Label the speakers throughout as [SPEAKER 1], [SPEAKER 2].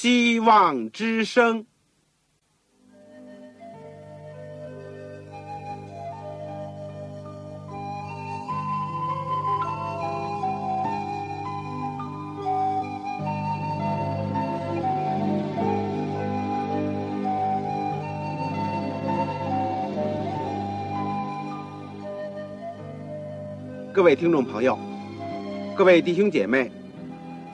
[SPEAKER 1] 希望之声。各位听众朋友，各位弟兄姐妹，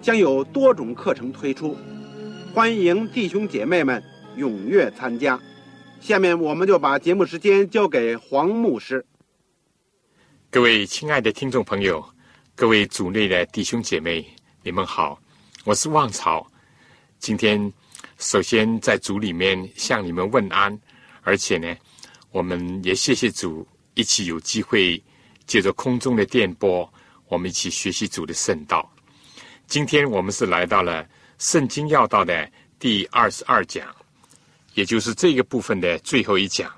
[SPEAKER 1] 将有多种课程推出，欢迎弟兄姐妹们踊跃参加。下面我们就把节目时间交给黄牧师。
[SPEAKER 2] 各位亲爱的听众朋友，各位组内的弟兄姐妹，你们好，我是旺草。今天首先在组里面向你们问安，而且呢，我们也谢谢主，一起有机会。借着空中的电波，我们一起学习主的圣道。今天我们是来到了《圣经要道》的第二十二讲，也就是这个部分的最后一讲。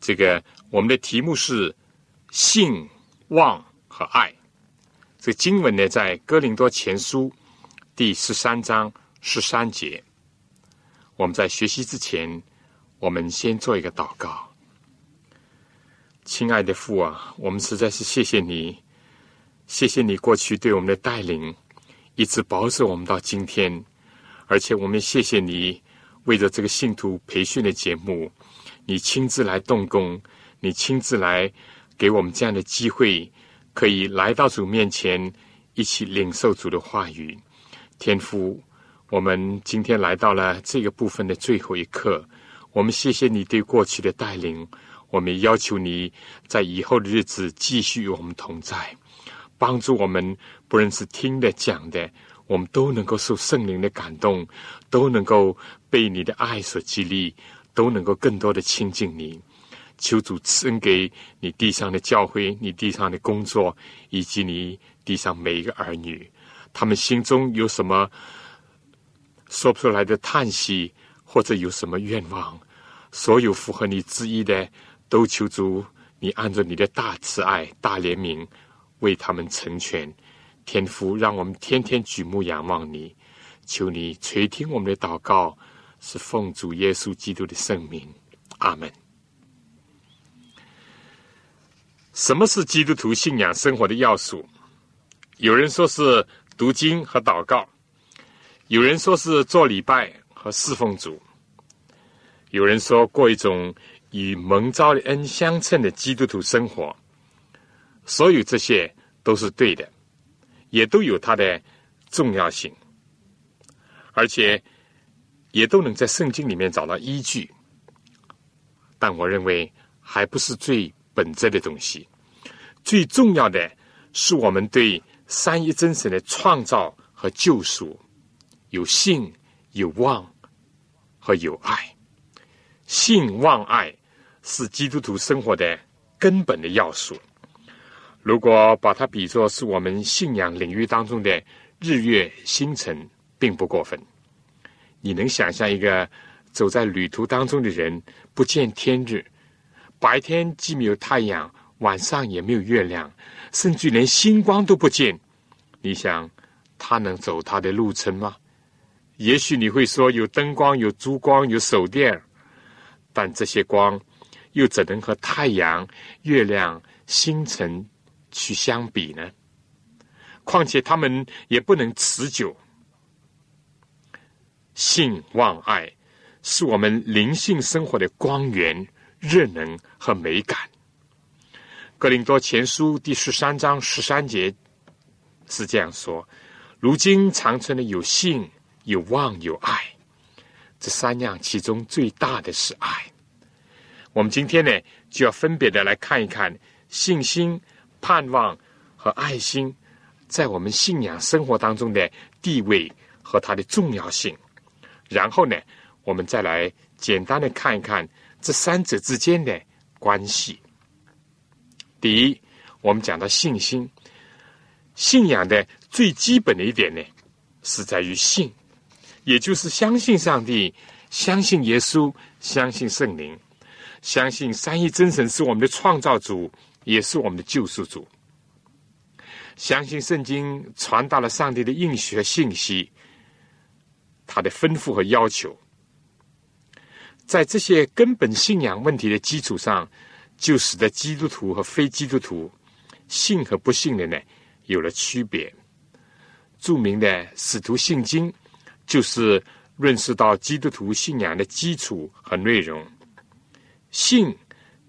[SPEAKER 2] 这个我们的题目是“信、望和爱”。这经文呢，在哥林多前书第十三章十三节。我们在学习之前，我们先做一个祷告。亲爱的父啊，我们实在是谢谢你，谢谢你过去对我们的带领，一直保守我们到今天。而且我们谢谢你，为着这个信徒培训的节目，你亲自来动工，你亲自来给我们这样的机会，可以来到主面前，一起领受主的话语。天父，我们今天来到了这个部分的最后一刻，我们谢谢你对过去的带领。我们要求你在以后的日子继续与我们同在，帮助我们，不论是听的讲的，我们都能够受圣灵的感动，都能够被你的爱所激励，都能够更多的亲近你。求主赐恩给你地上的教会，你地上的工作，以及你地上每一个儿女，他们心中有什么说不出来的叹息，或者有什么愿望，所有符合你旨意的。都求主，你按照你的大慈爱、大怜悯，为他们成全。天父，让我们天天举目仰望你，求你垂听我们的祷告，是奉主耶稣基督的圣名。阿门。什么是基督徒信仰生活的要素？有人说是读经和祷告，有人说是做礼拜和侍奉主，有人说过一种。与蒙召的恩相称的基督徒生活，所有这些都是对的，也都有它的重要性，而且也都能在圣经里面找到依据。但我认为还不是最本质的东西，最重要的是我们对三一真神的创造和救赎有信、有望和有爱。信望爱是基督徒生活的根本的要素。如果把它比作是我们信仰领域当中的日月星辰，并不过分。你能想象一个走在旅途当中的人不见天日，白天既没有太阳，晚上也没有月亮，甚至连星光都不见？你想他能走他的路程吗？也许你会说有灯光、有烛光、有手电。但这些光又怎能和太阳、月亮、星辰去相比呢？况且他们也不能持久。性、望、爱是我们灵性生活的光源、热能和美感。格林多前书第十三章十三节是这样说：如今长存的有性、有望、有爱。这三样其中最大的是爱。我们今天呢，就要分别的来看一看信心、盼望和爱心在我们信仰生活当中的地位和它的重要性。然后呢，我们再来简单的看一看这三者之间的关系。第一，我们讲到信心，信仰的最基本的一点呢，是在于信，也就是相信上帝，相信耶稣，相信圣灵，相信三一真神是我们的创造主，也是我们的救赎主。相信圣经传达了上帝的应许和信息，他的吩咐和要求，在这些根本信仰问题的基础上，就使得基督徒和非基督徒信和不信的呢有了区别。著名的使徒信经就是认识到基督徒信仰的基础和内容。信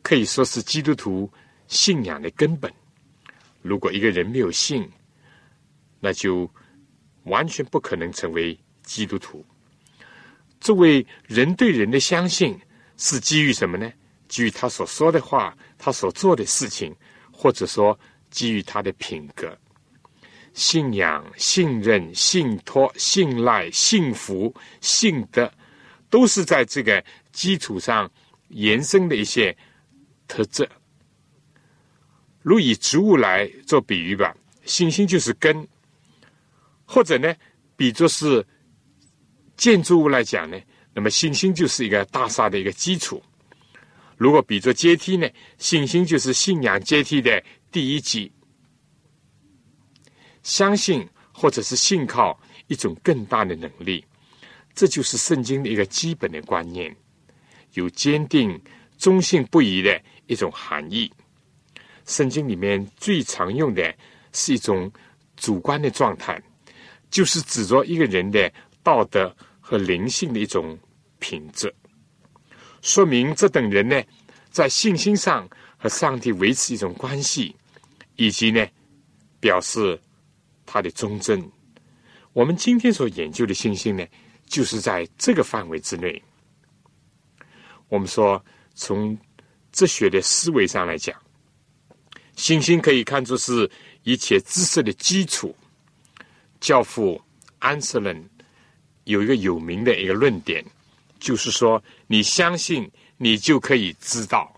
[SPEAKER 2] 可以说是基督徒信仰的根本。如果一个人没有信，那就完全不可能成为基督徒。作为人对人的相信，是基于什么呢？基于他所说的话，他所做的事情，或者说基于他的品格、信仰、信任、信托、信赖、幸福、信德，都是在这个基础上延伸的一些特质。如以植物来做比喻吧，信心就是根；或者呢，比作是建筑物来讲呢，那么信心就是一个大厦的一个基础。如果比作阶梯呢，信心就是信仰阶梯的第一级。相信或者是信靠一种更大的能力，这就是圣经的一个基本的观念，有坚定、忠信不疑的一种含义。圣经里面最常用的是一种主观的状态，就是指着一个人的道德和灵性的一种品质，说明这等人呢，在信心上和上帝维持一种关系，以及呢，表示他的忠贞。我们今天所研究的信心呢，就是在这个范围之内。我们说，从哲学的思维上来讲。信心可以看作是一切知识的基础。教父安瑟伦有一个有名的一个论点，就是说，你相信，你就可以知道。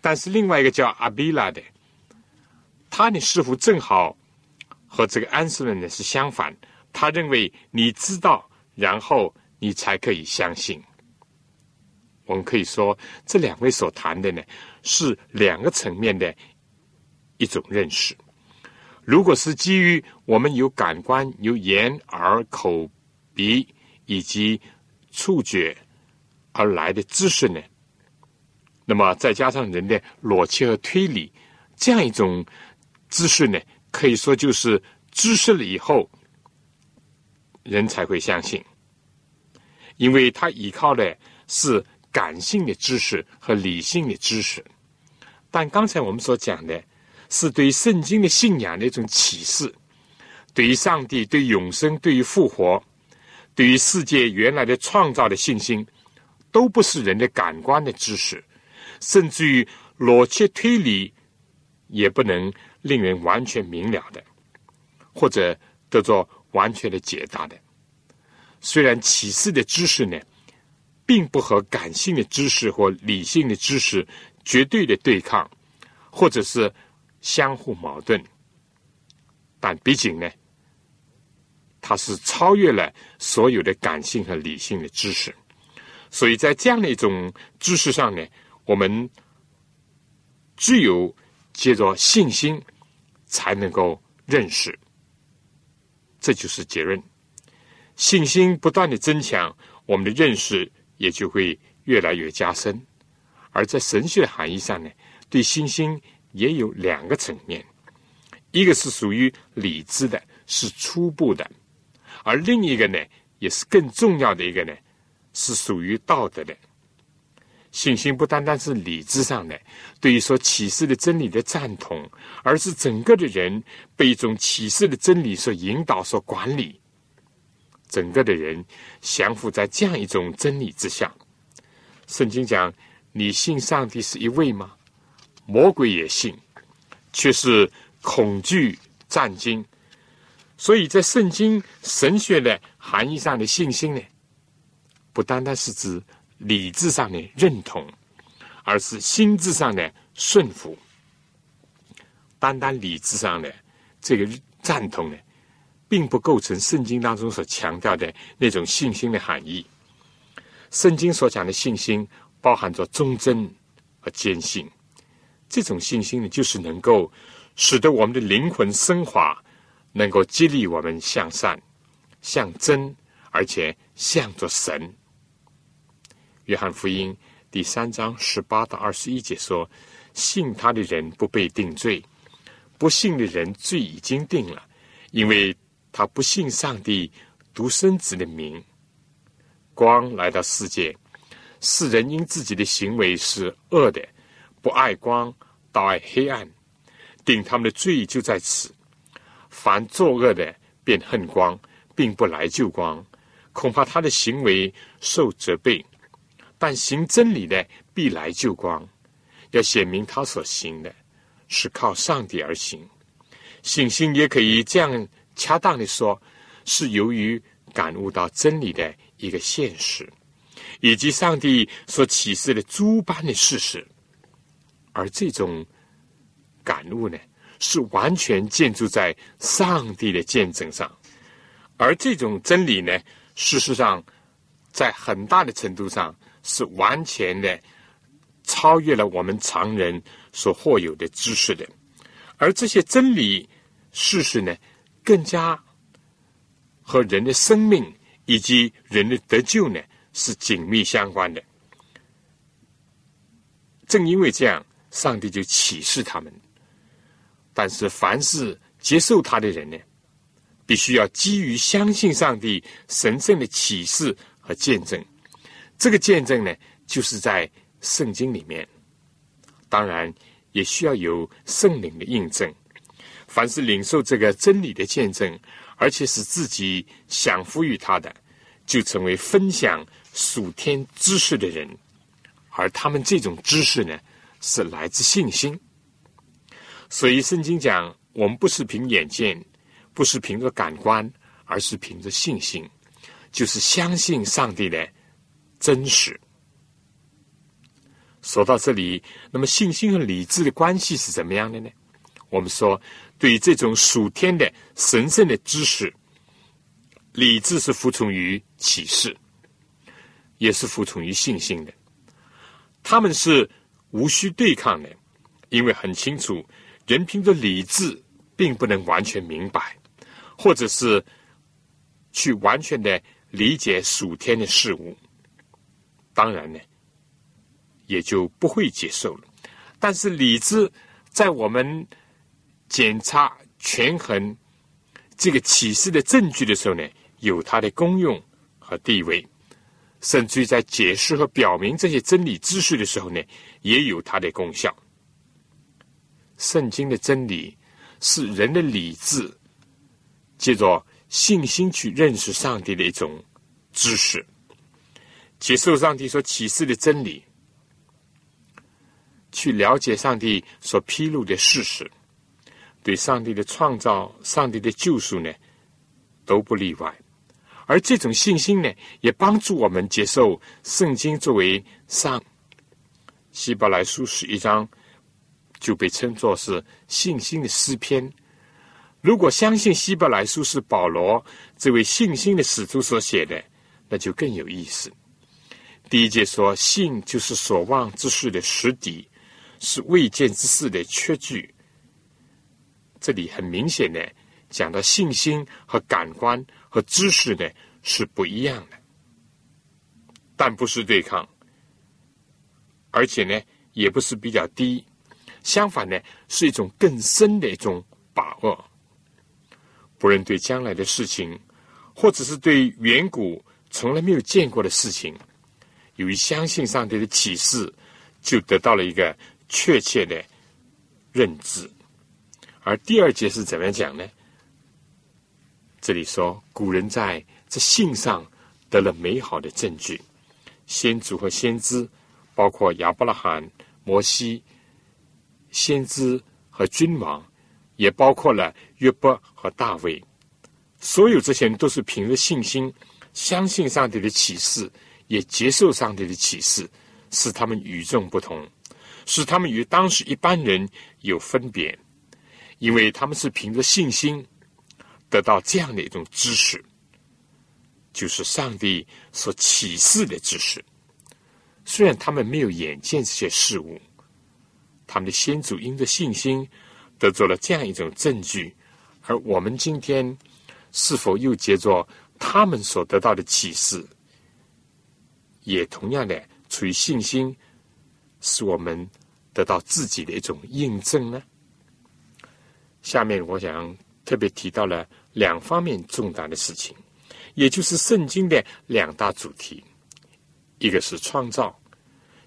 [SPEAKER 2] 但是另外一个叫阿比拉的，他呢似乎正好和这个安瑟伦呢是相反。他认为你知道，然后你才可以相信。我们可以说，这两位所谈的呢是两个层面的。一种认识，如果是基于我们有感官、有眼、耳、口、鼻以及触觉而来的知识呢，那么再加上人的逻辑和推理，这样一种知识呢，可以说就是知识了以后，人才会相信，因为他依靠的是感性的知识和理性的知识，但刚才我们所讲的。是对圣经的信仰的一种启示，对于上帝、对永生、对于复活、对于世界原来的创造的信心，都不是人的感官的知识，甚至于逻辑推理也不能令人完全明了的，或者得到完全的解答的。虽然启示的知识呢，并不和感性的知识或理性的知识绝对的对抗，或者是。相互矛盾，但毕竟呢，它是超越了所有的感性和理性的知识，所以在这样的一种知识上呢，我们只有借着信心才能够认识，这就是结论。信心不断的增强，我们的认识也就会越来越加深。而在神学的含义上呢，对信心。也有两个层面，一个是属于理智的，是初步的；而另一个呢，也是更重要的一个呢，是属于道德的。信心不单单是理智上的，对于说启示的真理的赞同，而是整个的人被一种启示的真理所引导、所管理，整个的人降服在这样一种真理之下。圣经讲：“你信上帝是一位吗？”魔鬼也信，却是恐惧战惊。所以在圣经神学的含义上的信心呢，不单单是指理智上的认同，而是心智上的顺服。单单理智上的这个赞同呢，并不构成圣经当中所强调的那种信心的含义。圣经所讲的信心，包含着忠贞和坚信。这种信心呢，就是能够使得我们的灵魂升华，能够激励我们向善、向真，而且向着神。约翰福音第三章十八到二十一节说：“信他的人不被定罪，不信的人罪已经定了，因为他不信上帝独生子的名。光来到世界，世人因自己的行为是恶的。”不爱光，倒爱黑暗，定他们的罪就在此。凡作恶的，便恨光，并不来救光，恐怕他的行为受责备；但行真理的，必来救光，要显明他所行的是靠上帝而行。信心也可以这样恰当的说，是由于感悟到真理的一个现实，以及上帝所启示的诸般的事实。而这种感悟呢，是完全建筑在上帝的见证上，而这种真理呢，事实上在很大的程度上是完全的超越了我们常人所获有的知识的，而这些真理事实呢，更加和人的生命以及人的得救呢是紧密相关的。正因为这样。上帝就启示他们，但是凡是接受他的人呢，必须要基于相信上帝神圣的启示和见证。这个见证呢，就是在圣经里面，当然也需要有圣灵的印证。凡是领受这个真理的见证，而且使自己享福于他的，就成为分享属天知识的人。而他们这种知识呢？是来自信心，所以圣经讲，我们不是凭眼见，不是凭着感官，而是凭着信心，就是相信上帝的真实。说到这里，那么信心和理智的关系是怎么样的呢？我们说，对于这种属天的神圣的知识，理智是服从于启示，也是服从于信心的，他们是。无需对抗的，因为很清楚，人凭着理智并不能完全明白，或者是去完全的理解属天的事物，当然呢，也就不会接受了。但是理智在我们检查权衡这个启示的证据的时候呢，有它的功用和地位。甚至于在解释和表明这些真理知识的时候呢，也有它的功效。圣经的真理是人的理智借着信心去认识上帝的一种知识，接受上帝所启示的真理，去了解上帝所披露的事实，对上帝的创造、上帝的救赎呢，都不例外。而这种信心呢，也帮助我们接受圣经作为上希伯来书十一章，就被称作是信心的诗篇。如果相信希伯来书是保罗这位信心的使徒所写的，那就更有意思。第一节说，信就是所望之事的实底，是未见之事的确据。这里很明显的讲到信心和感官。和知识呢是不一样的，但不是对抗，而且呢也不是比较低，相反呢是一种更深的一种把握。不论对将来的事情，或者是对远古从来没有见过的事情，由于相信上帝的启示，就得到了一个确切的认知。而第二节是怎么讲呢？这里说，古人在这信上得了美好的证据，先祖和先知，包括亚伯拉罕、摩西，先知和君王，也包括了约伯和大卫，所有这些人都是凭着信心，相信上帝的启示，也接受上帝的启示，使他们与众不同，使他们与当时一般人有分别，因为他们是凭着信心得到这样的一种知识，就是上帝所启示的知识。虽然他们没有眼见这些事物，他们的先祖因着信心得做了这样一种证据，而我们今天。是否又接着他们所得到的启示，也同样的出于信心，使我们得到自己的一种印证呢？下面我想特别提到了两方面重大的事情，也就是圣经的两大主题，一个是创造，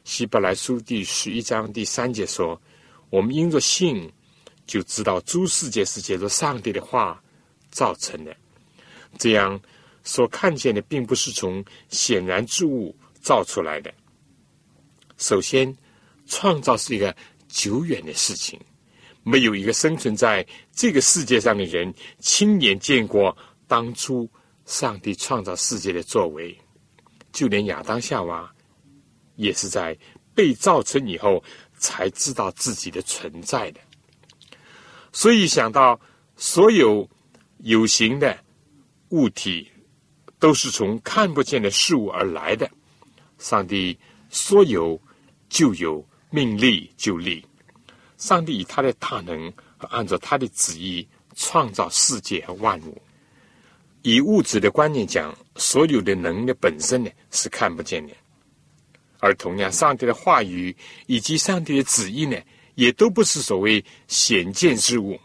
[SPEAKER 2] 希伯来书第十一章第三节说：“我们因着信，就知道诸世界是借着上帝的话。”造成的，这样所看见的，并不是从显然之物造出来的。首先，创造是一个久远的事情，没有一个生存在这个世界上的人亲眼见过当初上帝创造世界的作为。就连亚当夏娃，也是在被造成以后才知道自己的存在的。所以想到所有。有形的物体都是从看不见的事物而来的。上帝说有就有，命立就立。上帝以他的大能按照他的旨意创造世界和万物。以物质的观念讲，所有的能的本身呢是看不见的。而同样，上帝的话语以及上帝的旨意呢，也都不是所谓显见之物，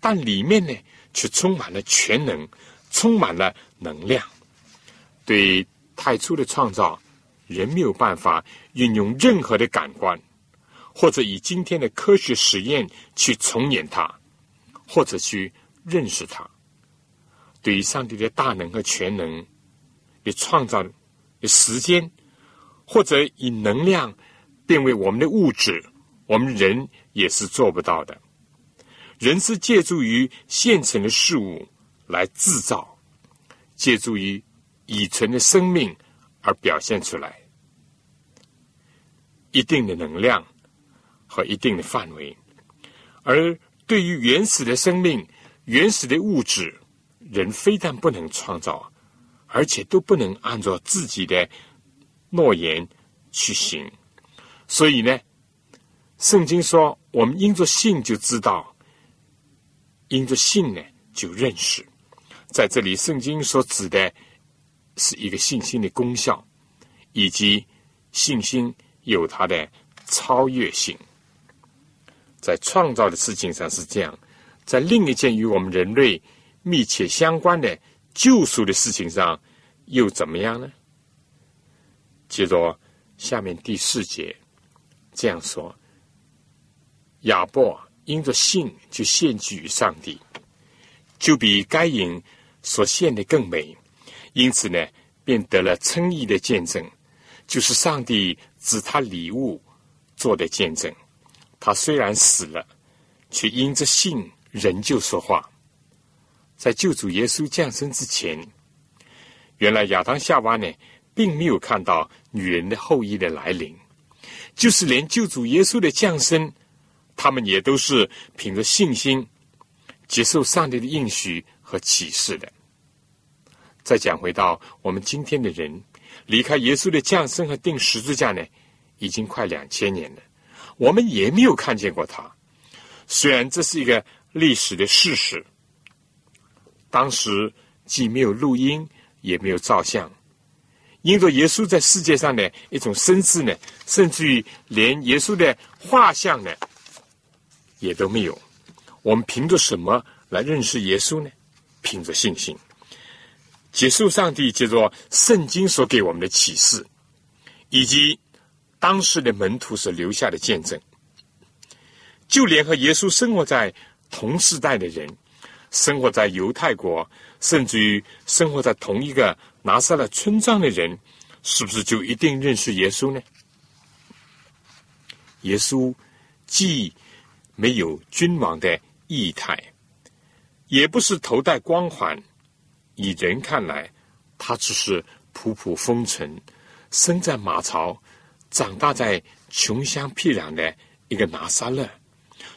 [SPEAKER 2] 但里面呢。却充满了全能，充满了能量。对太初的创造，人没有办法运用任何的感官，或者以今天的科学实验去重演它，或者去认识它。对于上帝的大能和全能的创造的时间，或者以能量变为我们的物质，我们人也是做不到的。人是借助于现成的事物来制造，借助于已存的生命而表现出来一定的能量和一定的范围。而对于原始的生命、原始的物质，人非但不能创造，而且都不能按照自己的诺言去行。所以呢，圣经说：“我们因着信就知道。”因着信呢，就认识。在这里，圣经所指的是一个信心的功效，以及信心有它的超越性。在创造的事情上是这样，在另一件与我们人类密切相关的救赎的事情上又怎么样呢？接着下面第四节这样说：亚伯。因着信，就献祭于上帝，就比该隐所献的更美。因此呢，便得了称义的见证，就是上帝指他礼物做的见证。他虽然死了，却因着信仍旧说话。在救主耶稣降生之前，原来亚当夏娃呢，并没有看到女人的后裔的来临，就是连救主耶稣的降生。他们也都是凭着信心接受上帝的应许和启示的。再讲回到我们今天的人，离开耶稣的降生和钉十字架呢，已经快两千年了，我们也没有看见过他。虽然这是一个历史的事实，当时既没有录音，也没有照相，因着耶稣在世界上的一种身世呢，甚至于连耶稣的画像呢。也都没有，我们凭着什么来认识耶稣呢？凭着信心，接受上帝借着圣经所给我们的启示，以及当时的门徒所留下的见证。就连和耶稣生活在同时代的人，生活在犹太国，甚至于生活在同一个拿撒勒村庄的人，是不是就一定认识耶稣呢？耶稣既没有君王的仪态，也不是头戴光环，以人看来，他只是普普风尘，生在马槽，长大在穷乡僻壤的一个拿撒勒，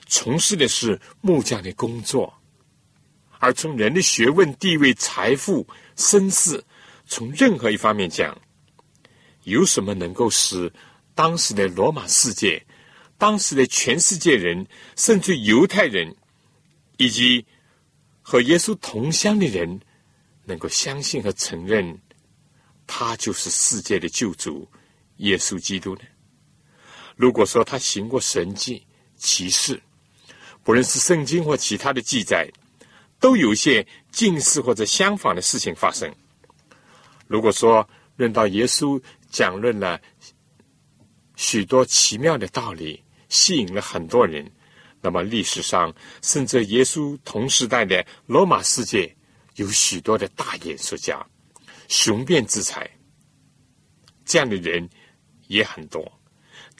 [SPEAKER 2] 从事的是木匠的工作。而从人的学问、地位、财富、身世，从任何一方面讲，有什么能够使当时的罗马世界、当时的全世界人，甚至犹太人，以及和耶稣同乡的人，能够相信和承认他就是世界的救主耶稣基督呢？如果说他行过神迹奇事，不论是圣经或其他的记载。都有一些近似或者相反的事情发生。如果说论到耶稣讲论了许多奇妙的道理，吸引了很多人，那么历史上甚至耶稣同时代的罗马世界有许多的大演说家、雄辩之才，这样的人也很多。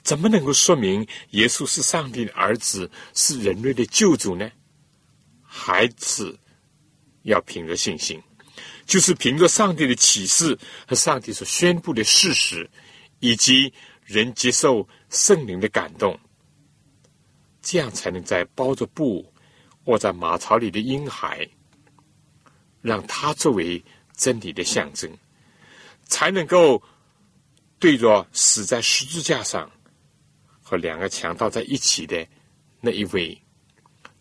[SPEAKER 2] 怎么能够说明耶稣是上帝的儿子，是人类的救主呢？孩子要凭着信心，就是凭着上帝的启示和上帝所宣布的事实，以及人接受圣灵的感动，这样才能在包着布卧在马槽里的婴孩，让他作为真理的象征，才能够对着死在十字架上和两个强盗在一起的那一位。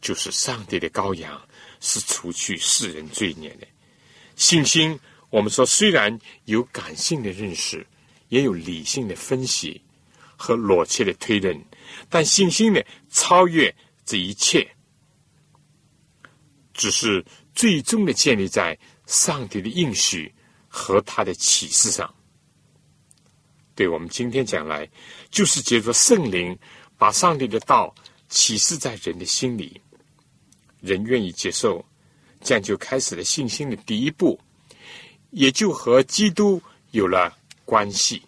[SPEAKER 2] 就是上帝的羔羊，是除去世人罪孽的信心。我们说，虽然有感性的认识，也有理性的分析和逻辑的推论，但信心呢，超越这一切，只是最终的建立在上帝的应许和他的启示上。对我们今天讲来，就是借着圣灵，把上帝的道启示在人的心里。人愿意接受，这样就开始了信心的第一步，也就和基督有了关系。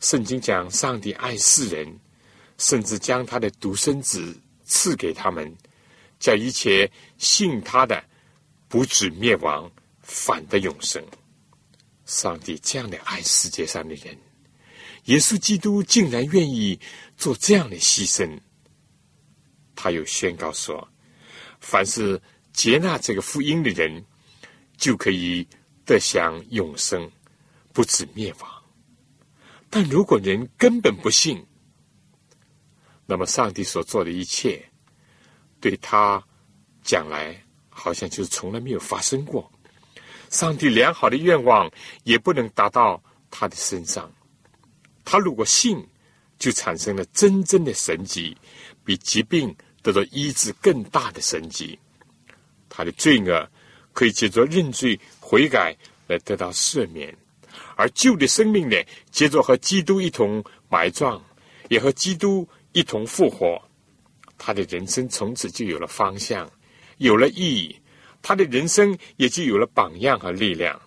[SPEAKER 2] 圣经讲，上帝爱世人，甚至将他的独生子赐给他们，叫一切信他的不止灭亡，反得永生。上帝这样的爱世界上的人，耶稣基督竟然愿意做这样的牺牲。他又宣告说。凡是接纳这个福音的人，就可以得享永生，不止灭亡。但如果人根本不信，那么上帝所做的一切，对他讲来好像就是从来没有发生过。上帝良好的愿望也不能达到他的身上。他如果信，就产生了真正的神迹，比疾病。得到医治更大的神迹，他的罪恶可以借着认罪悔改来得到赦免，而旧的生命呢，借着和基督一同埋葬，也和基督一同复活，他的人生从此就有了方向，有了意义，他的人生也就有了榜样和力量。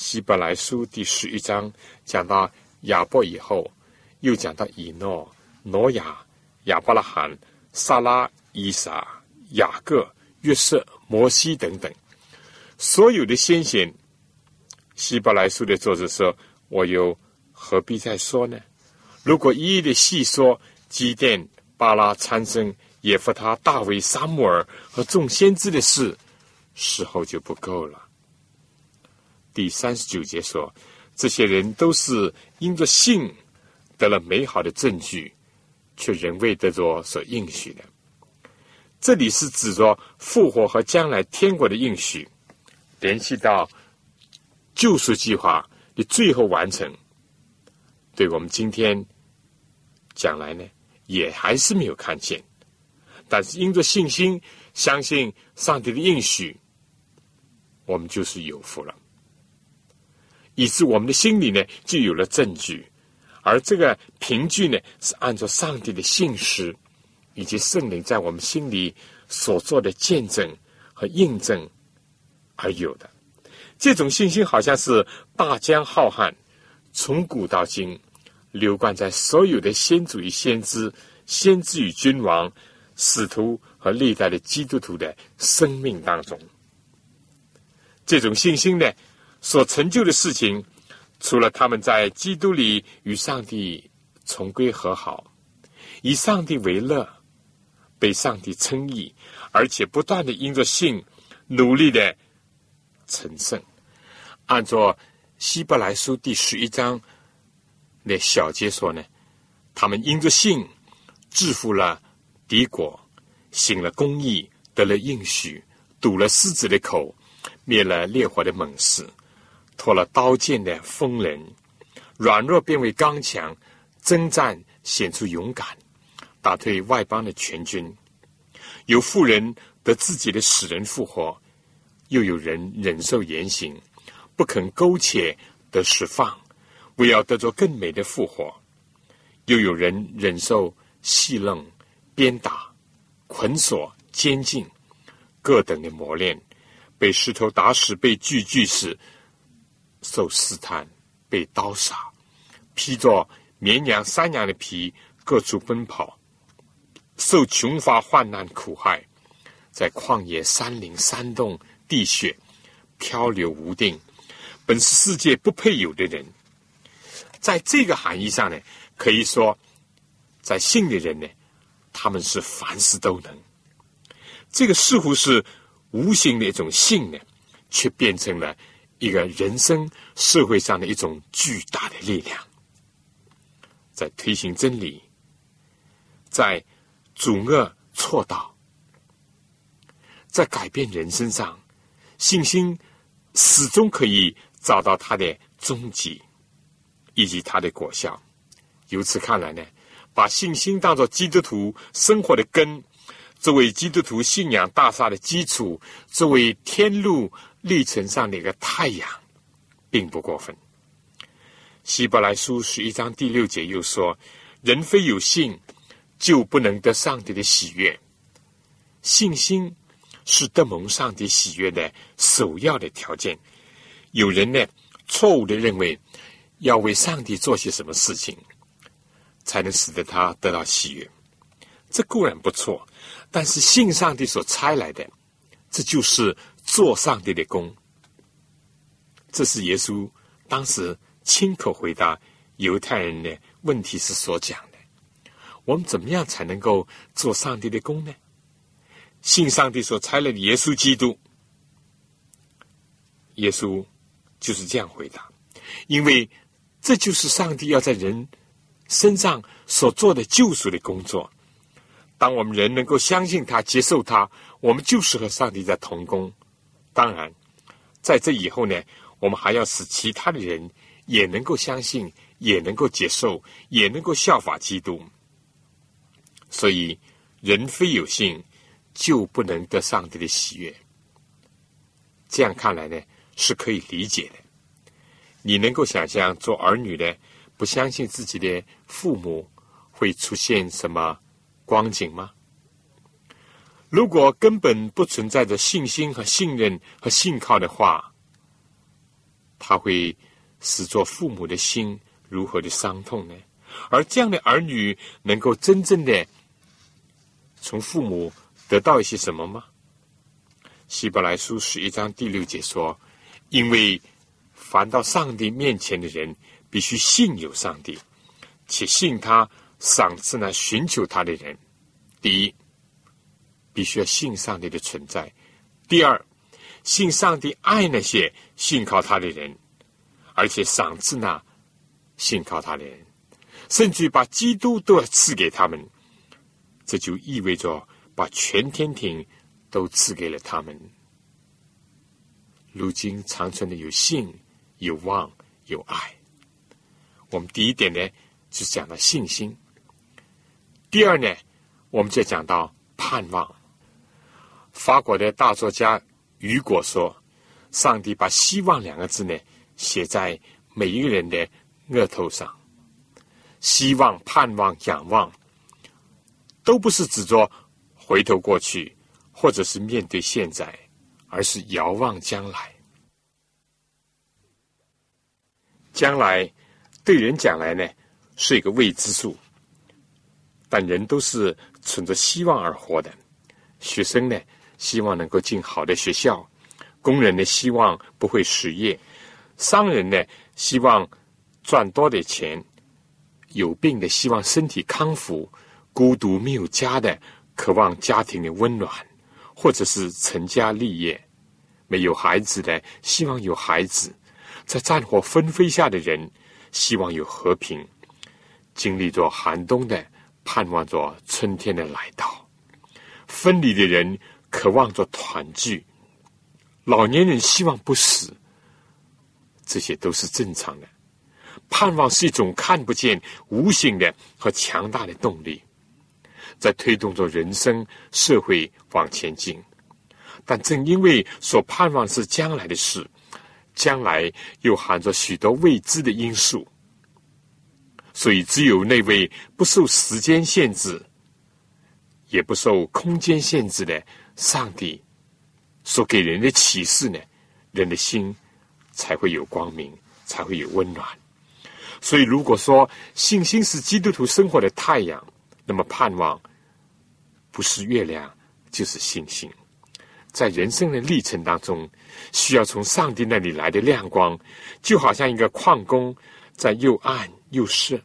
[SPEAKER 2] 希伯来书第十一章讲到亚伯以后，又讲到以诺、挪亚。亚伯拉罕、撒拉、伊撒、雅各、约瑟、摩西等等，所有的先贤，希伯来书的作者说：“我又何必再说呢？如果一一的细说基甸、巴拉参生、耶夫他、大卫、沙穆尔和众先知的事，时候就不够了。”第三十九节说：“这些人都是因着信得了美好的证据。”却仍未得着所应许的。这里是指着复活和将来天国的应许，联系到救赎计划的最后完成。对我们今天将来呢，也还是没有看见。但是因着信心，相信上帝的应许，我们就是有福了。以致我们的心里呢，就有了证据。而这个凭据呢，是按照上帝的信实以及圣灵在我们心里所做的见证和印证而有的。这种信心好像是大江浩瀚，从古到今流贯在所有的先祖与先知、先知与君王、使徒和历代的基督徒的生命当中。这种信心呢，所成就的事情，除了他们在基督里与上帝重归和好，以上帝为乐，被上帝称义，而且不断的因着信努力的成圣。按照希伯来书第十一章那小节说呢，他们因着信制服了敌国，行了公义，得了应许，堵了狮子的口。灭了烈火的猛士，脱了刀剑的锋刃，软弱变为刚强，征战显出勇敢，打退外邦的全军。有富人得自己的死人复活，又有人忍受严刑，不肯苟且得释放，为要得着更美的复活。又有人忍受戏弄、鞭打、捆锁、监禁各等的磨练。被石头打死，被锯锯死，受试探，被刀杀，披着绵羊、山羊的皮，各处奔跑，受穷乏、患难、苦害，在旷野、山林、山洞、地穴漂流无定，本是世界不配有的人。在这个含义上呢，可以说，在信的人呢，他们是凡事都能。这个似乎是。无形的一种信呢，却变成了一个人生社会上的一种巨大的力量，在推行真理，在阻遏错道，在改变人生上，信心始终可以找到它的终极以及它的果效。由此看来呢，把信心当作基督徒生活的根。作为基督徒信仰大厦的基础，作为天路历程上的一个太阳，并不过分。希伯来书十一章第六节又说：“人非有信，就不能得上帝的喜悦。信心是得蒙上帝喜悦的首要的条件。”有人呢，错误的认为要为上帝做些什么事情，才能使得他得到喜悦。这固然不错。但是信上帝所差来的，这就是做上帝的工。这是耶稣当时亲口回答犹太人的问题时所讲的。我们怎么样才能够做上帝的工呢？信上帝所差来的耶稣基督，耶稣就是这样回答，因为这就是上帝要在人身上所做的救赎的工作。当我们人能够相信他、接受他，我们就是和上帝在同工。当然，在这以后呢，我们还要使其他的人也能够相信，也能够接受，也能够效法基督。所以，人非有信，就不能得上帝的喜悦。这样看来呢，是可以理解的。你能够想象做儿女的不相信自己的父母会出现什么？光景吗？如果根本不存在着信心和信任和信靠的话，他会使做父母的心如何的伤痛呢？而这样的儿女能够真正的从父母得到一些什么吗？希伯来书十一章第六节说：“因为凡到上帝面前的人，必须信有上帝，且信他。”赏赐那？寻求他的人，第一，必须要信上帝的存在；第二，信上帝爱那些信靠他的人，而且赏赐那信靠他的人，甚至把基督都要赐给他们。这就意味着把全天庭都赐给了他们。如今长存的有信、有望、有爱。我们第一点呢，就讲到信心。第二呢，我们就讲到盼望。法国的大作家雨果说：“上帝把希望两个字呢写在每一个人的额头上。希望、盼望、仰望，都不是指着回头过去，或者是面对现在，而是遥望将来。将来对人讲来呢，是一个未知数。”但人都是存着希望而活的。学生呢，希望能够进好的学校，工人呢希望不会失业，商人呢希望赚多点钱，有病的希望身体康复，孤独没有家的渴望家庭的温暖，或者是成家立业，没有孩子的希望有孩子，在战火纷飞下的人希望有和平，经历着寒冬的盼望着春天的来到，分离的人渴望着团聚。老年人希望不死，这些都是正常的。盼望是一种看不见、无形的和强大的动力，在推动着人生、社会往前进。但正因为所盼望是将来的事，将来又含着许多未知的因素，所以只有那位不受时间限制，也不受空间限制的上帝。所给人的启示呢，人的心才会有光明，才会有温暖。所以，如果说信心是基督徒生活的太阳，那么盼望不是月亮，就是信心。在人生的历程当中，需要从上帝那里来的亮光，就好像一个矿工在又暗又湿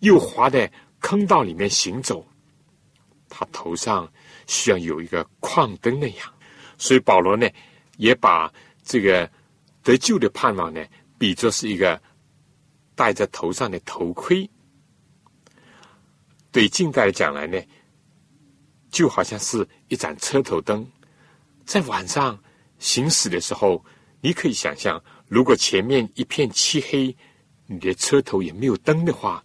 [SPEAKER 2] 又滑的坑道里面行走，他头上需要有一个矿灯那样。所以保罗呢，也把这个得救的盼望呢，比作是一个戴在头上的头盔。对近代讲来呢，就好像是一盏车头灯，在晚上行驶的时候，你可以想象，如果前面一片漆黑，你的车头也没有灯的话，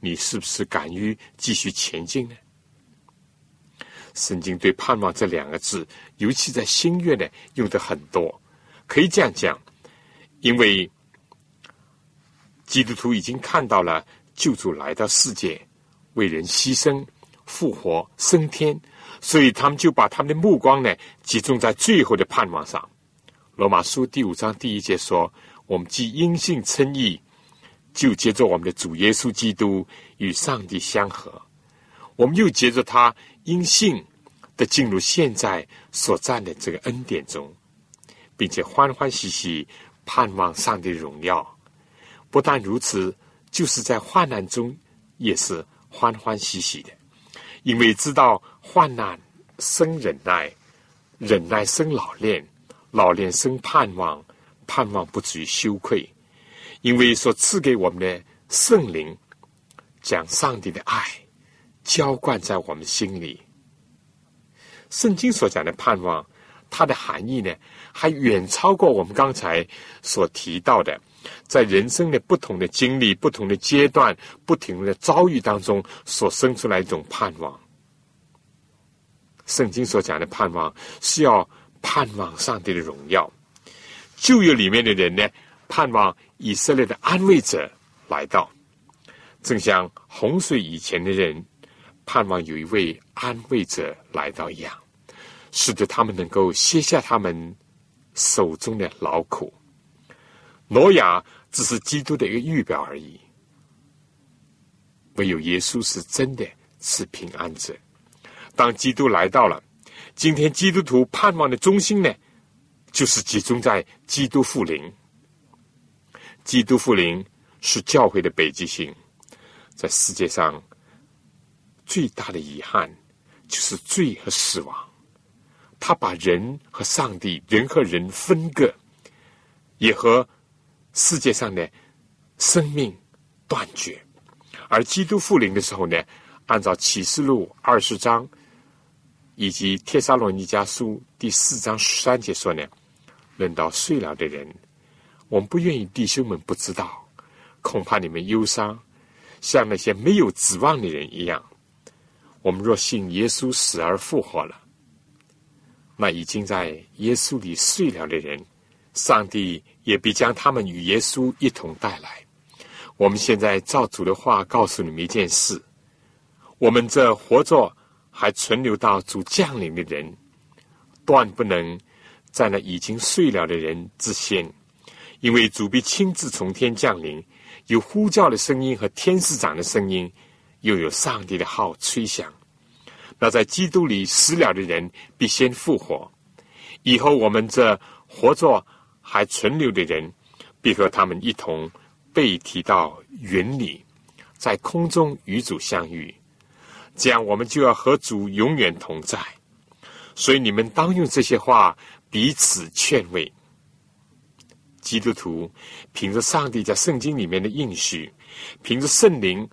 [SPEAKER 2] 你是不是敢于继续前进呢？圣经对“盼望”这两个字，尤其在新月呢，用的很多。可以这样讲，因为基督徒已经看到了救主来到世界，为人牺牲、复活、升天，所以他们就把他们的目光呢，集中在最后的盼望上。罗马书第五章第一节说：“我们既因信称义，就接着我们的主耶稣基督与上帝相合。我们又接着他。”因信的进入现在所占的这个恩典中，并且欢欢喜喜盼望上帝荣耀。不但如此，就是在患难中也是欢欢喜喜的，因为知道患难生忍耐，忍耐生老练，老练生盼望，盼望不至于羞愧。因为所赐给我们的圣灵，将上帝的爱。浇灌在我们心里。圣经所讲的盼望，它的含义呢，还远超过我们刚才所提到的，在人生的不同的经历、不同的阶段、不停的遭遇当中所生出来一种盼望。圣经所讲的盼望，是要盼望上帝的荣耀。旧约里面的人呢，盼望以色列的安慰者来到，正像洪水以前的人。盼望有一位安慰者来到一样，使得他们能够卸下他们手中的劳苦。挪亚只是基督的一个预表而已，唯有耶稣是真的是平安者。当基督来到了，今天基督徒盼望的中心呢，就是集中在基督复临。基督复临是教会的北极星，在世界上。最大的遗憾就是罪和死亡，他把人和上帝、人和人分割，也和世界上的生命断绝。而基督复临的时候呢，按照启示录二十章以及帖撒罗尼迦书第四章十三节说呢，轮到睡了的人，我们不愿意弟兄们不知道，恐怕你们忧伤，像那些没有指望的人一样。我们若信耶稣死而复活了，那已经在耶稣里睡了的人，上帝也必将他们与耶稣一同带来。我们现在照主的话告诉你们一件事：我们这活着还存留到主降临的人，断不能在那已经睡了的人之先，因为主必亲自从天降临，有呼叫的声音和天使长的声音。又有上帝的号吹响，那在基督里死了的人必先复活。以后我们这活着还存留的人，必和他们一同被提到云里，在空中与主相遇。这样，我们就要和主永远同在。所以，你们当用这些话彼此劝慰。基督徒凭着上帝在圣经里面的应许，凭着圣灵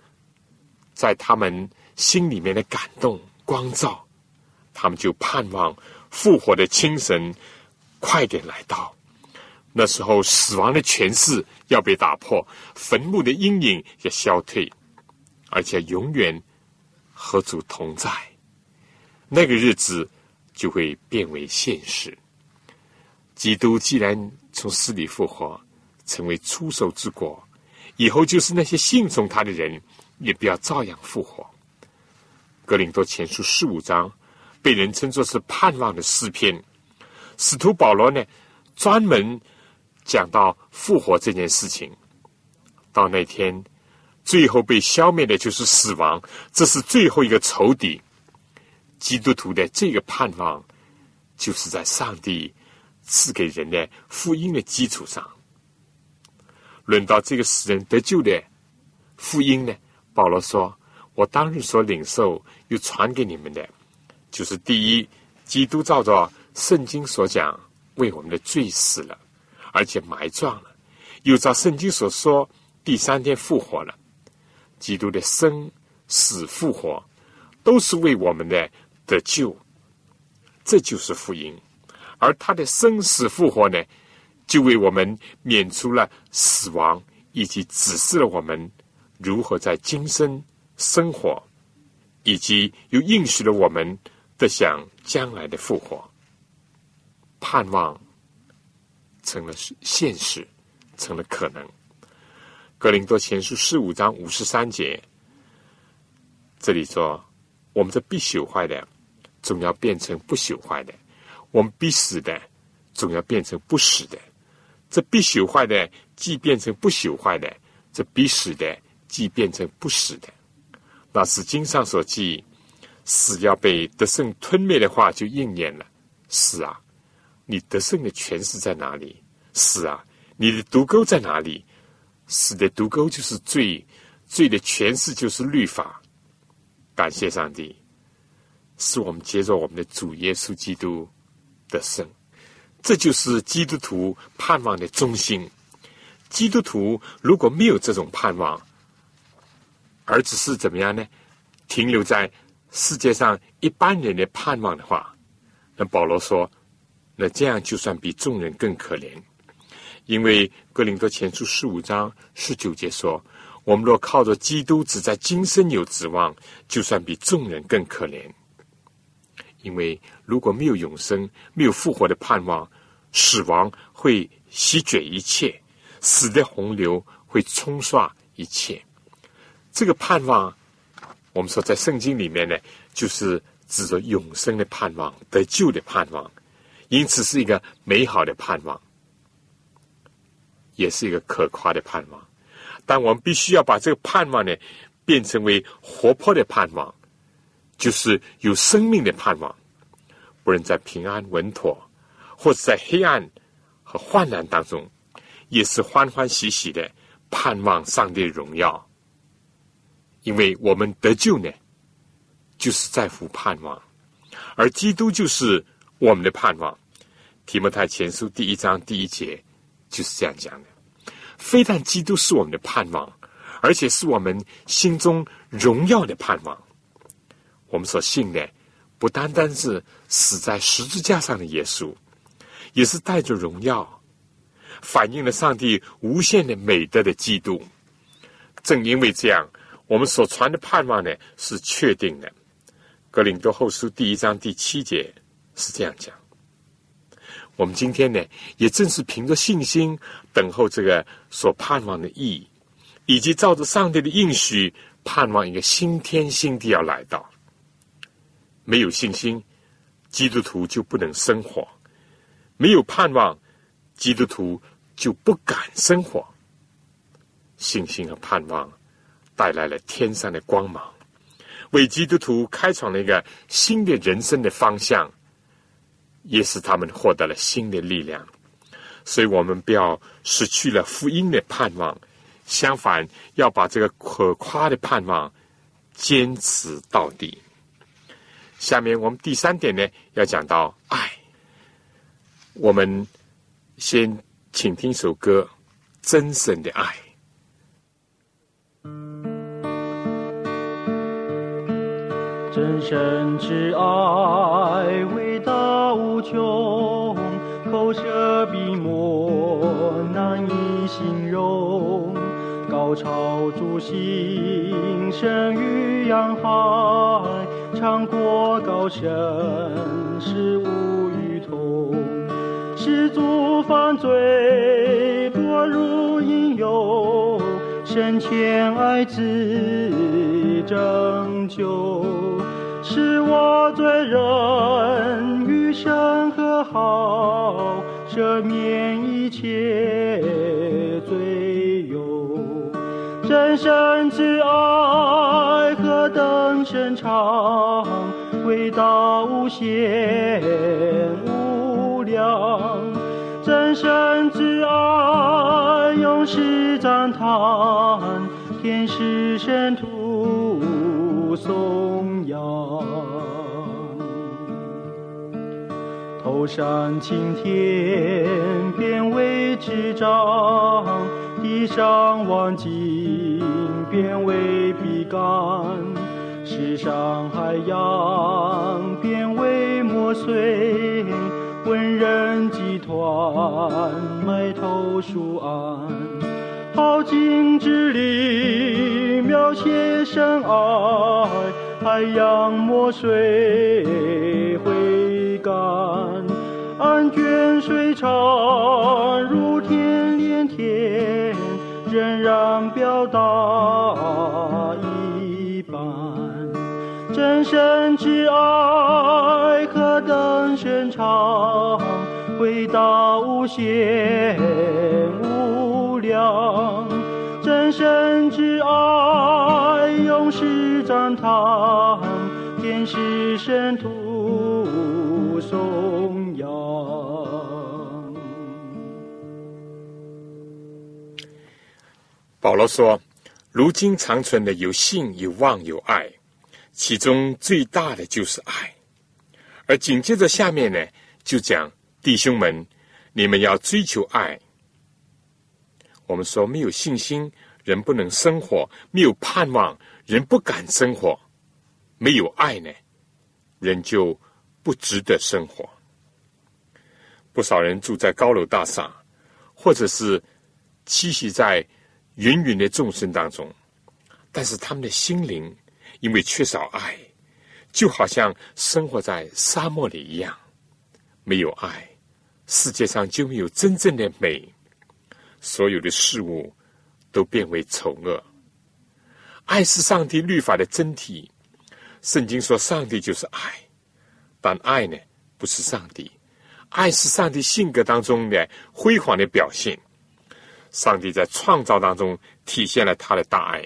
[SPEAKER 2] 在他们心里面的感动光照，他们就盼望复活的清晨快点来到。那时候，死亡的权势要被打破，坟墓的阴影要消退，而且永远。和主同在，那个日子就会变为现实。基督既然从死里复活，成为出手之果，以后就是那些信从他的人，也不要照样复活。格林多前书十五章被人称作是盼望的诗篇。使徒保罗呢，专门讲到复活这件事情。到那天。最后被消灭的就是死亡，这是最后一个仇敌。基督徒的这个盼望，就是在上帝赐给人的福音的基础上。轮到这个使人得救的福音呢，保罗说：“我当日所领受又传给你们的，就是第一，基督照着圣经所讲，为我们的罪死了，而且埋葬了；又照圣经所说，第三天复活了。”基督的生、死、复活，都是为我们的得救，这就是福音。而他的生、死、复活呢，就为我们免除了死亡，以及指示了我们如何在今生生活，以及又应许了我们的想将来的复活。盼望成了现实，成了可能。格林多前书十五章五十三节，这里说：“我们这必朽坏的，总要变成不朽坏的；我们必死的，总要变成不死的。这必朽坏的，既变成不朽坏的；这必死的，既变成不死的。那是经上所记，死要被得胜吞灭的话，就应验了。死啊，你得胜的权势在哪里？死啊，你的毒钩在哪里？”死的毒钩就是罪，罪的诠释就是律法。感谢上帝，使我们接受我们的主耶稣基督的生，这就是基督徒盼望的中心。基督徒如果没有这种盼望，而只是怎么样呢？停留在世界上一般人的盼望的话，那保罗说，那这样就算比众人更可怜。因为格林多前书十五章十九节说：“我们若靠着基督只在今生有指望，就算比众人更可怜。因为如果没有永生、没有复活的盼望，死亡会席卷一切，死的洪流会冲刷一切。这个盼望，我们说在圣经里面呢，就是指着永生的盼望、得救的盼望，因此是一个美好的盼望。”也是一个可夸的盼望，但我们必须要把这个盼望呢，变成为活泼的盼望，就是有生命的盼望。不论在平安稳妥，或者在黑暗和患难当中，也是欢欢喜喜的盼望上帝的荣耀。因为我们得救呢，就是在乎盼望，而基督就是我们的盼望。提摩太前书第一章第一节。就是这样讲的，非但基督是我们的盼望，而且是我们心中荣耀的盼望。我们所信的，不单单是死在十字架上的耶稣，也是带着荣耀，反映了上帝无限的美德的基督。正因为这样，我们所传的盼望呢，是确定的。格林多后书第一章第七节是这样讲。我们今天呢，也正是凭着信心等候这个所盼望的意义，以及照着上帝的应许盼望一个新天新地要来到。没有信心，基督徒就不能生活；没有盼望，基督徒就不敢生活。信心和盼望带来了天上的光芒，为基督徒开创了一个新的人生的方向。也使他们获得了新的力量。所以我们不要失去了福音的盼望，相反要把这个可夸的盼望坚持到底。下面我们第三点呢，要讲到爱。我们先请听首歌，《真神的爱》。
[SPEAKER 3] 真神之爱伟大无穷，口舌笔墨难以形容。高潮筑心，生于洋海，唱过高声，是无与同。始祖犯罪，堕入引诱，深浅爱子拯救。是我罪人余生和好，赦免一切罪忧。真神之爱何等深长，伟大无限无量。真神之爱永世赞叹，天使圣徒颂头上青天变为纸张，地上万景变为笔杆，世上海洋变为墨水，文人集团埋头书案，好景之力描写深爱，海洋墨水挥干。安卷水长如天连天，仍然表达一般。真神之爱何等深长，伟大无限无量。真神之爱永世赞叹，天使圣徒
[SPEAKER 2] 保罗说：“如今长存的有信、有望、有爱，其中最大的就是爱。”而紧接着下面呢，就讲弟兄们，你们要追求爱。我们说，没有信心，人不能生活；没有盼望，人不敢生活；没有爱呢，人就不值得生活。不少人住在高楼大厦，或者是栖息在芸芸的众生当中，但是他们的心灵因为缺少爱，就好像生活在沙漠里一样。没有爱，世界上就没有真正的美，所有的事物都变为丑恶。爱是上帝律法的真谛。圣经说，上帝就是爱，但爱呢，不是上帝。爱是上帝性格当中的辉煌的表现。上帝在创造当中体现了他的大爱，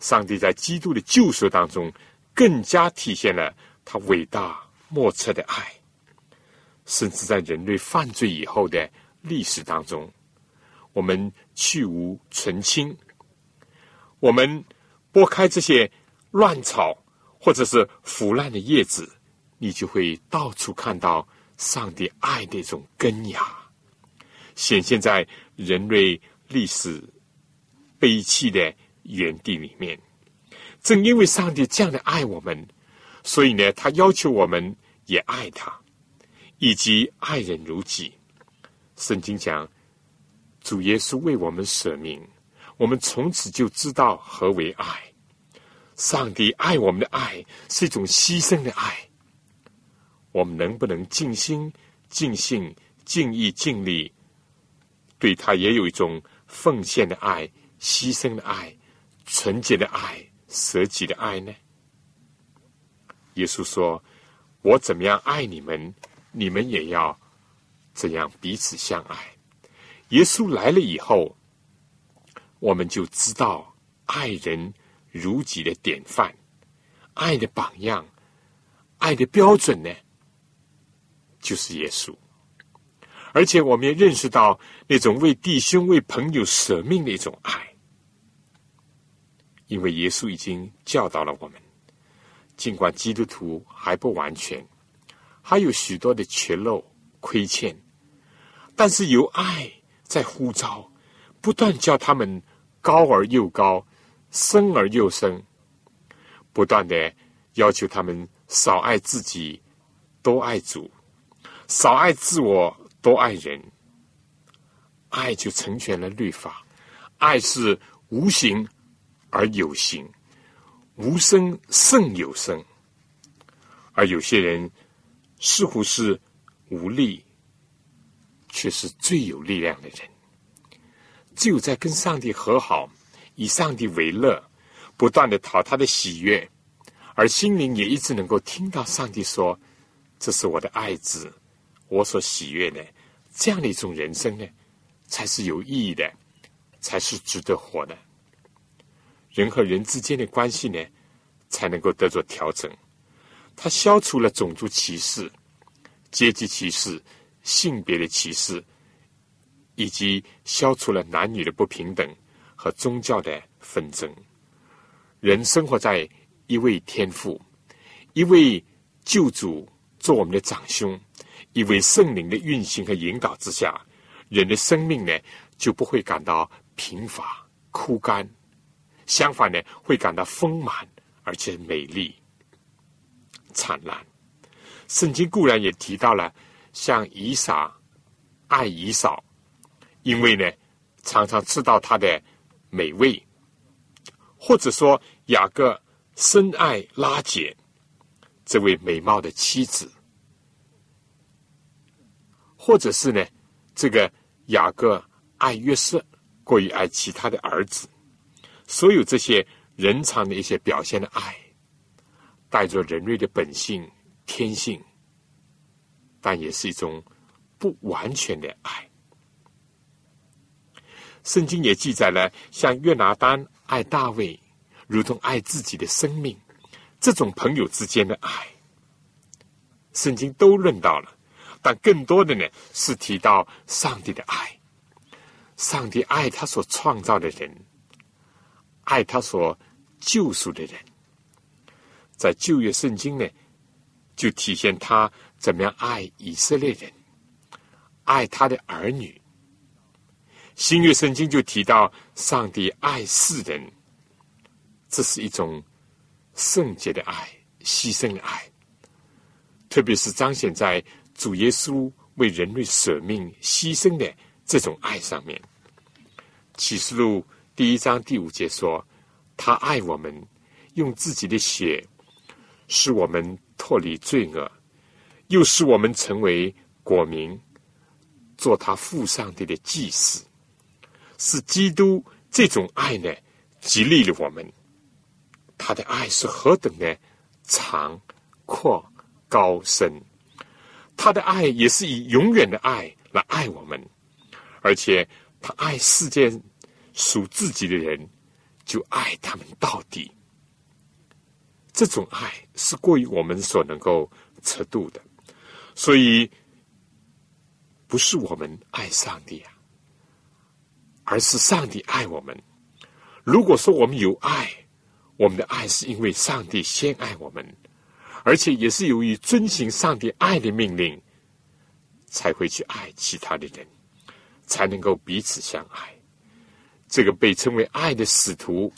[SPEAKER 2] 上帝在基督的救赎当中更加体现了他伟大莫测的爱。甚至在人类犯罪以后的历史当中，我们去无存清，我们拨开这些乱草或者是腐烂的叶子，你就会到处看到上帝爱的一种根芽，显现在人类历史悲泣的原地里面。正因为上帝这样的爱我们，所以呢，他要求我们也爱他。以及爱人如己。圣经讲，主耶稣为我们舍命，我们从此就知道何为爱。上帝爱我们的爱是一种牺牲的爱。我们能不能尽心、尽性、尽意、尽力，对他也有一种奉献的爱、牺牲的爱、纯洁的爱、舍己的爱呢？耶稣说：“我怎么样爱你们？”你们也要这样彼此相爱。耶稣来了以后，我们就知道爱人如己的典范、爱的榜样、爱的标准呢，就是耶稣。而且我们也认识到那种为弟兄、为朋友舍命的一种爱。因为耶稣已经教导了我们，尽管基督徒还不完全，还有许多的缺漏、亏欠，但是有爱在呼召，不断叫他们高而又高，深而又深，不断的要求他们少爱自己，多爱主；少爱自我，多爱人。爱就成全了律法，爱是无形。而有形，无声胜有声。而有些人似乎是无力，却是最有力量的人。只有在跟上帝和好，以上帝为乐，不断的讨他的喜悦，而心灵也一直能够听到上帝说：“这是我的爱子，我所喜悦的。”这样的一种人生呢，才是有意义的，才是值得活的。人和人之间的关系呢，才能够得着调整。他消除了种族歧视、阶级歧视、性别的歧视，以及消除了男女的不平等和宗教的纷争。人生活在一位天父、一位救主做我们的长兄、一位圣灵的运行和引导之下，人的生命呢就不会感到贫乏、枯干。相反呢，会感到丰满而且美丽、灿烂。圣经固然也提到了，像以撒爱以扫，因为呢常常吃到他的美味；或者说雅各深爱拉姐这位美貌的妻子；或者是呢这个雅各爱约瑟过于爱其他的儿子。所有这些人常的一些表现的爱，带着人类的本性天性，但也是一种不完全的爱。圣经也记载了像约拿丹爱大卫，如同爱自己的生命，这种朋友之间的爱，圣经都论到了。但更多的呢，是提到上帝的爱，上帝爱他所创造的人。爱他所救赎的人，在旧约圣经呢，就体现他怎么样爱以色列人，爱他的儿女。新约圣经就提到上帝爱世人，这是一种圣洁的爱、牺牲的爱，特别是彰显在主耶稣为人类舍命牺牲的这种爱上面。启示录。第一章第五节说：“他爱我们，用自己的血使我们脱离罪恶，又使我们成为国民，做他父上帝的祭司。是基督这种爱呢，激励了我们。他的爱是何等的长、阔、高深？他的爱也是以永远的爱来爱我们，而且他爱世间。”属自己的人，就爱他们到底。这种爱是过于我们所能够测度的，所以不是我们爱上帝啊，而是上帝爱我们。如果说我们有爱，我们的爱是因为上帝先爱我们，而且也是由于遵行上帝爱的命令，才会去爱其他的人，才能够彼此相爱。这个被称为爱的使徒，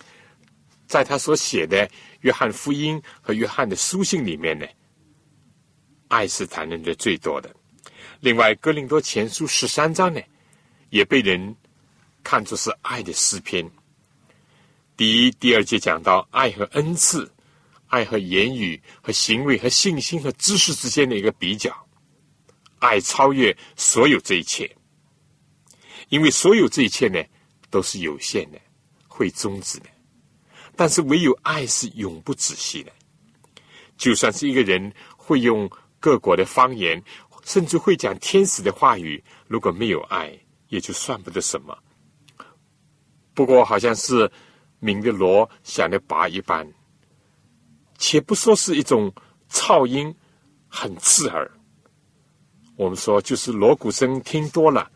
[SPEAKER 2] 在他所写的《约翰福音》和《约翰的书信》里面呢，爱是谈论的最多的。另外，《哥林多前书》十三章呢，也被人看作是爱的诗篇。第一、第二节讲到爱和恩赐，爱和言语和行为和信心和知识之间的一个比较，爱超越所有这一切，因为所有这一切呢。都是有限的，会终止的。但是唯有爱是永不止息的。就算是一个人会用各国的方言，甚至会讲天使的话语，如果没有爱，也就算不得什么。不过好像是鸣的锣响的拔一般，且不说是一种噪音，很刺耳。我们说就是锣鼓声听多了，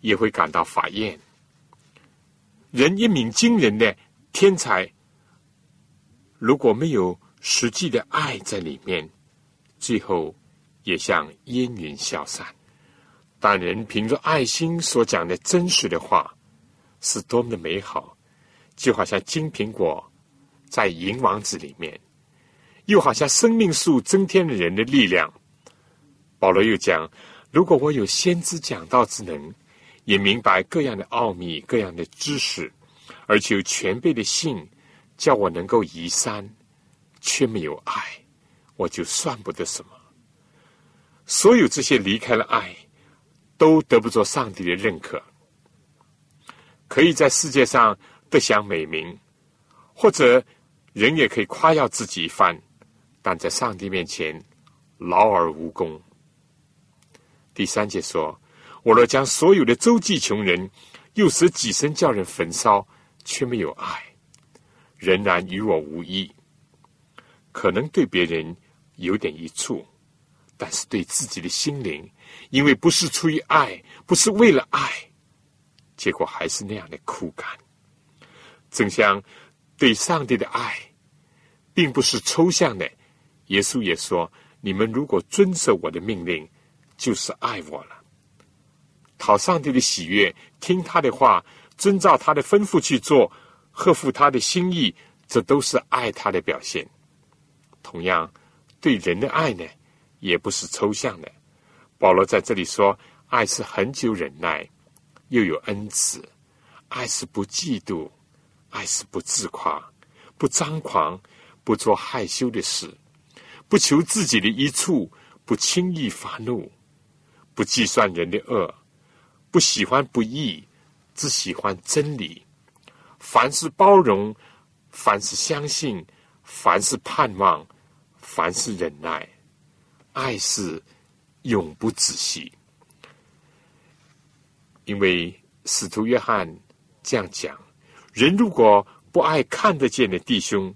[SPEAKER 2] 也会感到法厌。人一鸣惊人的天才，如果没有实际的爱在里面，最后也像烟云消散。但人凭着爱心所讲的真实的话，是多么的美好，就好像金苹果在银王子里面，又好像生命树增添了人的力量。保罗又讲：如果我有先知讲道之能，也明白各样的奥秘、各样的知识，而且有全备的信，叫我能够移山，却没有爱，我就算不得什么。所有这些离开了爱。都得不着上帝的认可，可以在世界上得享美名，或者人也可以夸耀自己一番，但在上帝面前劳而无功。第三节说：“我若将所有的周济穷人，又使己身叫人焚烧，却没有爱，仍然与我无益。可能对别人有点益处，但是对自己的心灵。”因为不是出于爱，不是为了爱，结果还是那样的苦感。正像对上帝的爱，并不是抽象的。耶稣也说：“你们如果遵守我的命令，就是爱我了。讨上帝的喜悦，听他的话，遵照他的吩咐去做，合乎他的心意，这都是爱他的表现。同样，对人的爱呢，也不是抽象的。”保罗在这里说：“爱是很久忍耐，又有恩慈；爱是不嫉妒，爱是不自夸，不张狂，不做害羞的事，不求自己的一处，不轻易发怒，不计算人的恶，不喜欢不义，只喜欢真理。凡是包容，凡是相信，凡是盼望，凡是忍耐，爱是。”永不止息，因为使徒约翰这样讲：人如果不爱看得见的弟兄，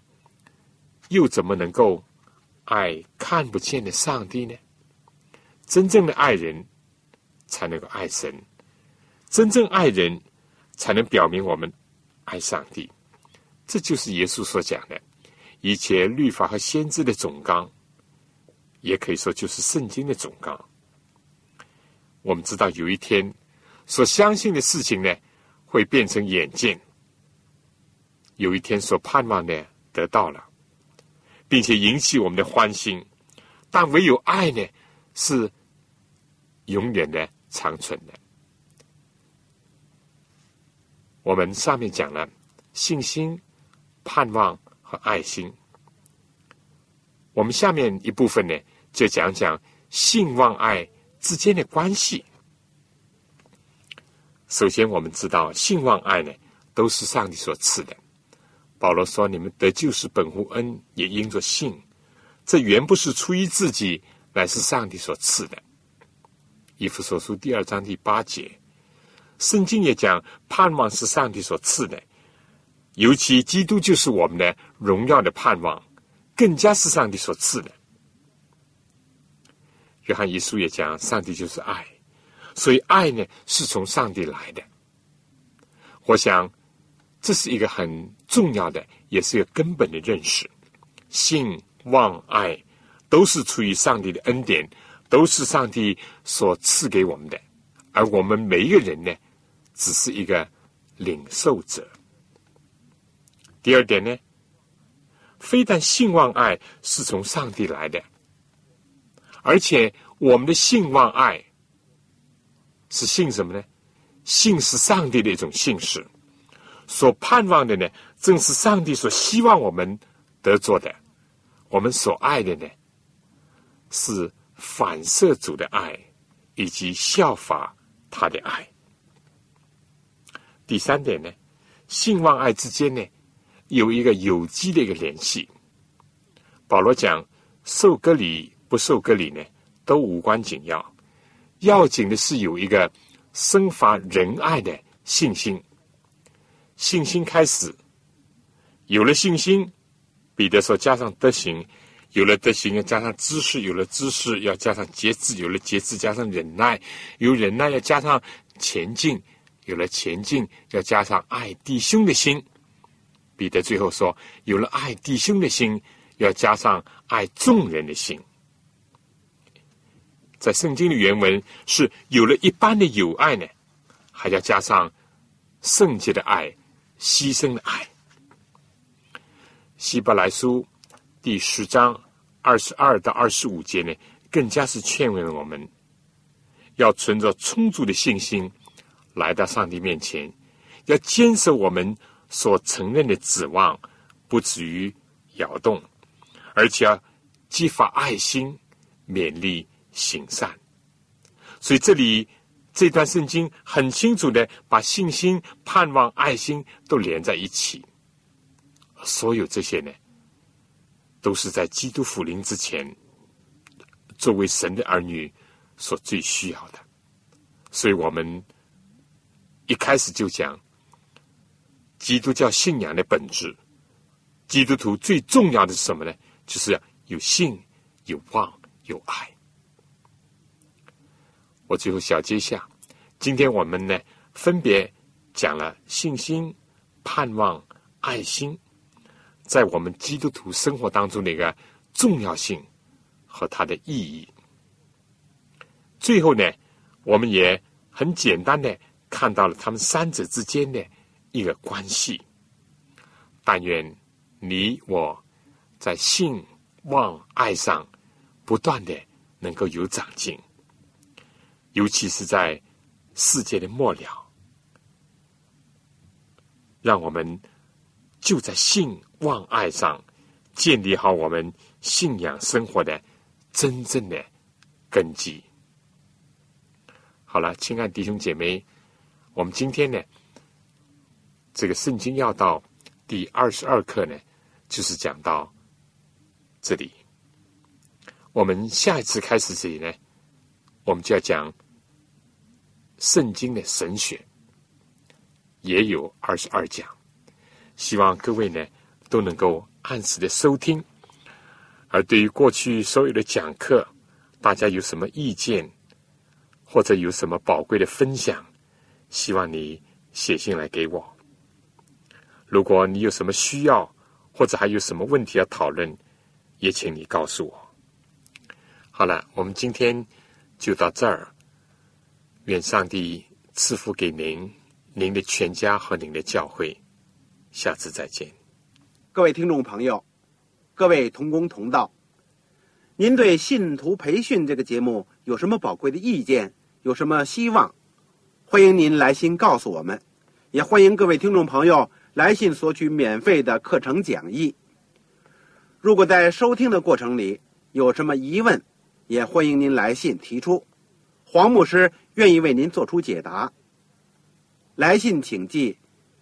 [SPEAKER 2] 又怎么能够爱看不见的上帝呢？真正的爱人，才能够爱神；真正爱人，才能表明我们爱上帝。这就是耶稣所讲的：一切律法和先知的总纲。也可以说，就是圣经的总纲。我们知道，有一天所相信的事情呢，会变成眼见；有一天所盼望的得到了，并且引起我们的欢心。但唯有爱呢，是永远的长存的。我们上面讲了信心、盼望和爱心。我们下面一部分呢？就讲讲性望爱之间的关系。首先，我们知道性望爱呢，都是上帝所赐的。保罗说：“你们得救是本乎恩，也因着信。这原不是出于自己，乃是上帝所赐的。”以弗所书第二章第八节，圣经也讲盼望是上帝所赐的，尤其基督就是我们的荣耀的盼望，更加是上帝所赐的。约翰一书也讲，上帝就是爱，所以爱呢是从上帝来的。我想这是一个很重要的，也是一个根本的认识。信、望、爱都是出于上帝的恩典，都是上帝所赐给我们的，而我们每一个人呢，只是一个领受者。第二点呢，非但信望爱是从上帝来的。而且，我们的信望爱是信什么呢？信是上帝的一种信使，所盼望的呢，正是上帝所希望我们得做的。我们所爱的呢，是反射主的爱，以及效法他的爱。第三点呢，性望爱之间呢，有一个有机的一个联系。保罗讲受割礼。不受割礼呢，都无关紧要。要紧的是有一个生发仁爱的信心。信心开始，有了信心，彼得说加上德行，有了德行要加上知识，有了知识要加上节制，有了节制加上忍耐，有忍耐要加上前进，有了前进，要加上爱弟兄的心。彼得最后说：“有了爱弟兄的心，要加上爱众人的心。”在圣经的原文是有了一般的友爱呢，还要加上圣洁的爱、牺牲的爱。希伯来书第十章二十二到二十五节呢，更加是劝慰了我们。要存着充足的信心来到上帝面前，要坚守我们所承认的指望，不至于摇动，而且要激发爱心，勉励行善。所以这里这段圣经很清楚的把信心、盼望、爱心都连在一起。所有这些呢，都是在基督复临之前，作为神的儿女。所最需要的，所以我们一开始就讲基督教信仰的本质。基督徒最重要的是什么呢？就是要有信、有望、有爱。我最后小结一下，今天我们呢分别讲了信心、盼望、爱心，在我们基督徒生活当中的一个重要性和它的意义。最后呢，我们也很简单的看到了他们三者之间的一个关系。但愿你我在信望爱上不断的能够有长进，尤其是在世界的末了，让我们就在信望爱上建立好我们信仰生活的真正的根基。好了，亲爱弟兄姐妹，我们今天呢，这个圣经要道第二十二课呢，就是讲到这里。我们下一次开始这里呢，我们就要讲圣经的神学，也有二十二讲。希望各位呢都能够按时的收听。而对于过去所有的讲课，大家有什么意见？或者有什么宝贵的分享，希望你写信来给我。如果你有什么需要，或者还有什么问题要讨论，也请你告诉我。好了，我们今天就到这儿。愿上帝赐福给您、您的全家和您的教会。下次再见，
[SPEAKER 1] 各位听众朋友，各位同工同道，您对信徒培训这个节目有什么宝贵的意见？有什么希望，欢迎您来信告诉我们，也欢迎各位听众朋友来信索取免费的课程讲义。如果在收听的过程里有什么疑问，也欢迎您来信提出，黄牧师愿意为您做出解答。来信请寄